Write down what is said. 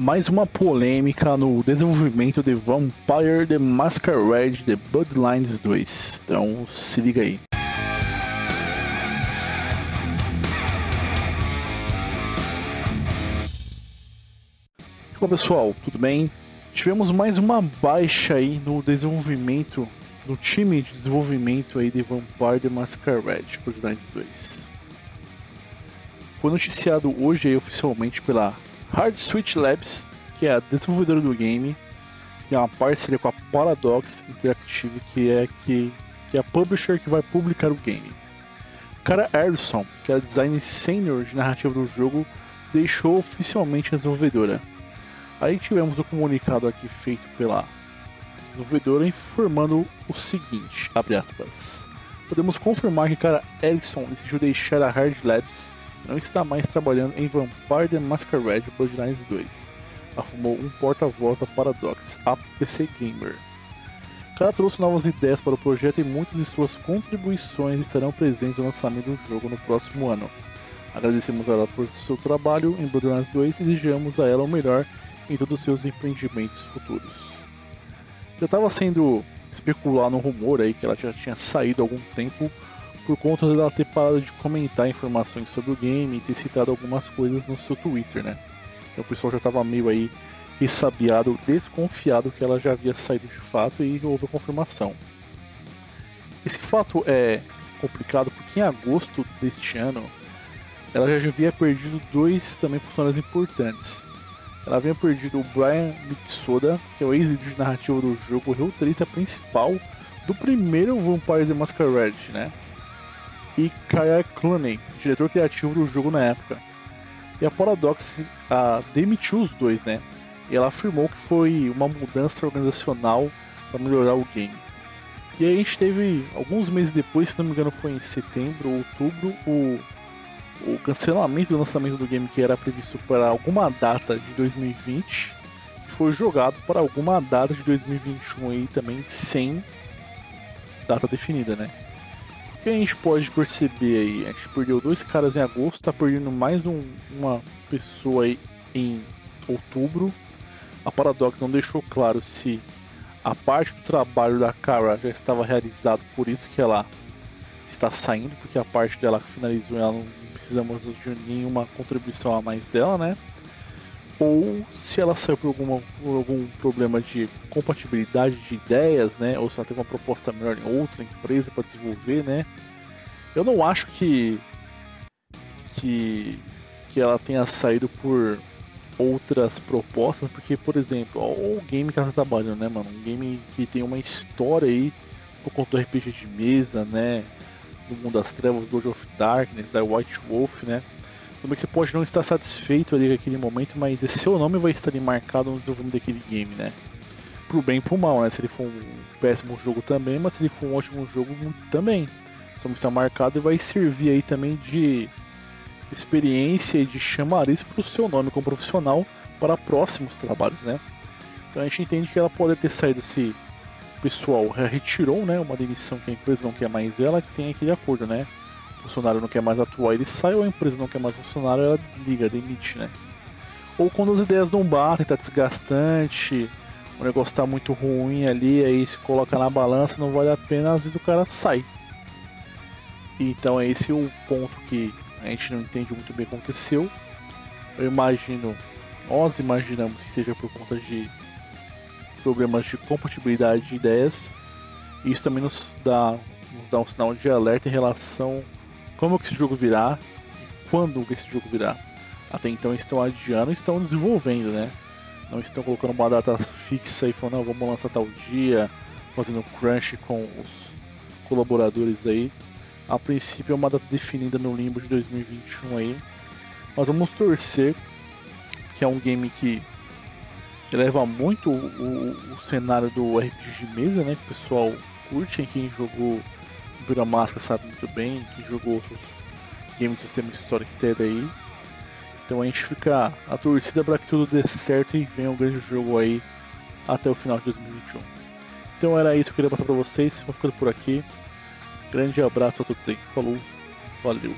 mais uma polêmica no desenvolvimento de Vampire The Masquerade The Bloodlines 2. Então se liga aí. Olá pessoal, tudo bem? Tivemos mais uma baixa aí no desenvolvimento, no time de desenvolvimento aí de Vampire The Masquerade Bloodlines 2. Foi noticiado hoje aí, oficialmente pela Hard Switch Labs, que é a desenvolvedora do game, tem uma parceria com a Paradox Interactive, que é, que, que é a publisher que vai publicar o game. Cara Erson, que é design senior de narrativa do jogo, deixou oficialmente a desenvolvedora. Aí tivemos o comunicado aqui feito pela desenvolvedora informando o seguinte, aspas, Podemos confirmar que cara Erickson decidiu deixar a Hard Labs não está mais trabalhando em Vampire the Masquerade Bloodlines 2, afirmou um porta-voz da Paradox, a PC Gamer. Cara trouxe novas ideias para o projeto e muitas de suas contribuições estarão presentes no lançamento do jogo no próximo ano. Agradecemos a ela por seu trabalho em Borderlands 2 e desejamos a ela o melhor em todos os seus empreendimentos futuros. Já estava sendo especulado no rumor aí que ela já tinha saído há algum tempo por conta dela ter parado de comentar informações sobre o game e ter citado algumas coisas no seu Twitter, né? Então o pessoal já estava meio aí ressabiado, desconfiado que ela já havia saído de fato e houve a confirmação. Esse fato é complicado porque em agosto deste ano ela já havia perdido dois também funcionários importantes. Ela havia perdido o Brian Mitsoda, que é o ex-líder de narrativa do jogo, o roteirista principal do primeiro Vampire the Masquerade, né? E Kaya Clooney, diretor criativo do jogo na época. E a Paradox a, demitiu os dois, né? E ela afirmou que foi uma mudança organizacional para melhorar o game. E aí a gente teve, alguns meses depois, se não me engano foi em setembro ou outubro, o, o cancelamento do lançamento do game que era previsto para alguma data de 2020 foi jogado para alguma data de 2021 aí também sem data definida, né? Que a gente pode perceber aí? A gente perdeu dois caras em agosto, tá perdendo mais um, uma pessoa aí em outubro. A Paradox não deixou claro se a parte do trabalho da Kara já estava realizado, por isso que ela está saindo, porque a parte dela finalizou ela não precisamos de nenhuma contribuição a mais dela, né? Ou se ela saiu por, alguma, por algum problema de compatibilidade de ideias, né? Ou se ela teve uma proposta melhor em outra empresa para desenvolver, né? Eu não acho que, que que ela tenha saído por outras propostas, porque, por exemplo, o game que ela tá trabalhando, né, mano? Um game que tem uma história aí por conta do RPG de mesa, né? Do Mundo das Trevas, World of Darkness, da White Wolf, né? Como é que você pode não estar satisfeito ali com aquele momento, mas seu nome vai estar ali marcado no desenvolvimento daquele game, né? Pro bem e pro mal, né? Se ele for um péssimo jogo também, mas se ele for um ótimo jogo também. Seu nome está marcado e vai servir aí também de experiência e de chamariz para o seu nome como profissional para próximos trabalhos, né? Então a gente entende que ela pode ter saído se o pessoal retirou, né, uma demissão que a empresa não quer mais ela, que tem aquele acordo, né? Funcionário não quer mais atuar, ele sai, ou a empresa não quer mais funcionário, ela desliga, demite, né? Ou quando as ideias não batem, tá desgastante, o negócio tá muito ruim ali, aí se coloca na balança, não vale a pena, às vezes o cara sai. Então é esse o ponto que a gente não entende muito bem que aconteceu. Eu imagino, nós imaginamos que seja por conta de problemas de compatibilidade de ideias. Isso também nos dá, nos dá um sinal de alerta em relação como que esse jogo virá, quando que esse jogo virá. Até então estão adiando estão desenvolvendo, né? Não estão colocando uma data fixa e falando, não, vamos lançar tal dia, fazendo crunch com os colaboradores aí. A princípio é uma data definida no limbo de 2021 aí. Mas vamos torcer que é um game que eleva muito o, o, o cenário do RPG de mesa, né? Que o pessoal curte, quem jogou Vira Máscara sabe muito bem, que jogou outros games do sistema Storyteller aí. Então a gente fica a torcida para que tudo dê certo e venha um grande jogo aí até o final de 2021. Então era isso que eu queria passar para vocês. Vou ficando por aqui. Grande abraço a todos aí. Falou, valeu.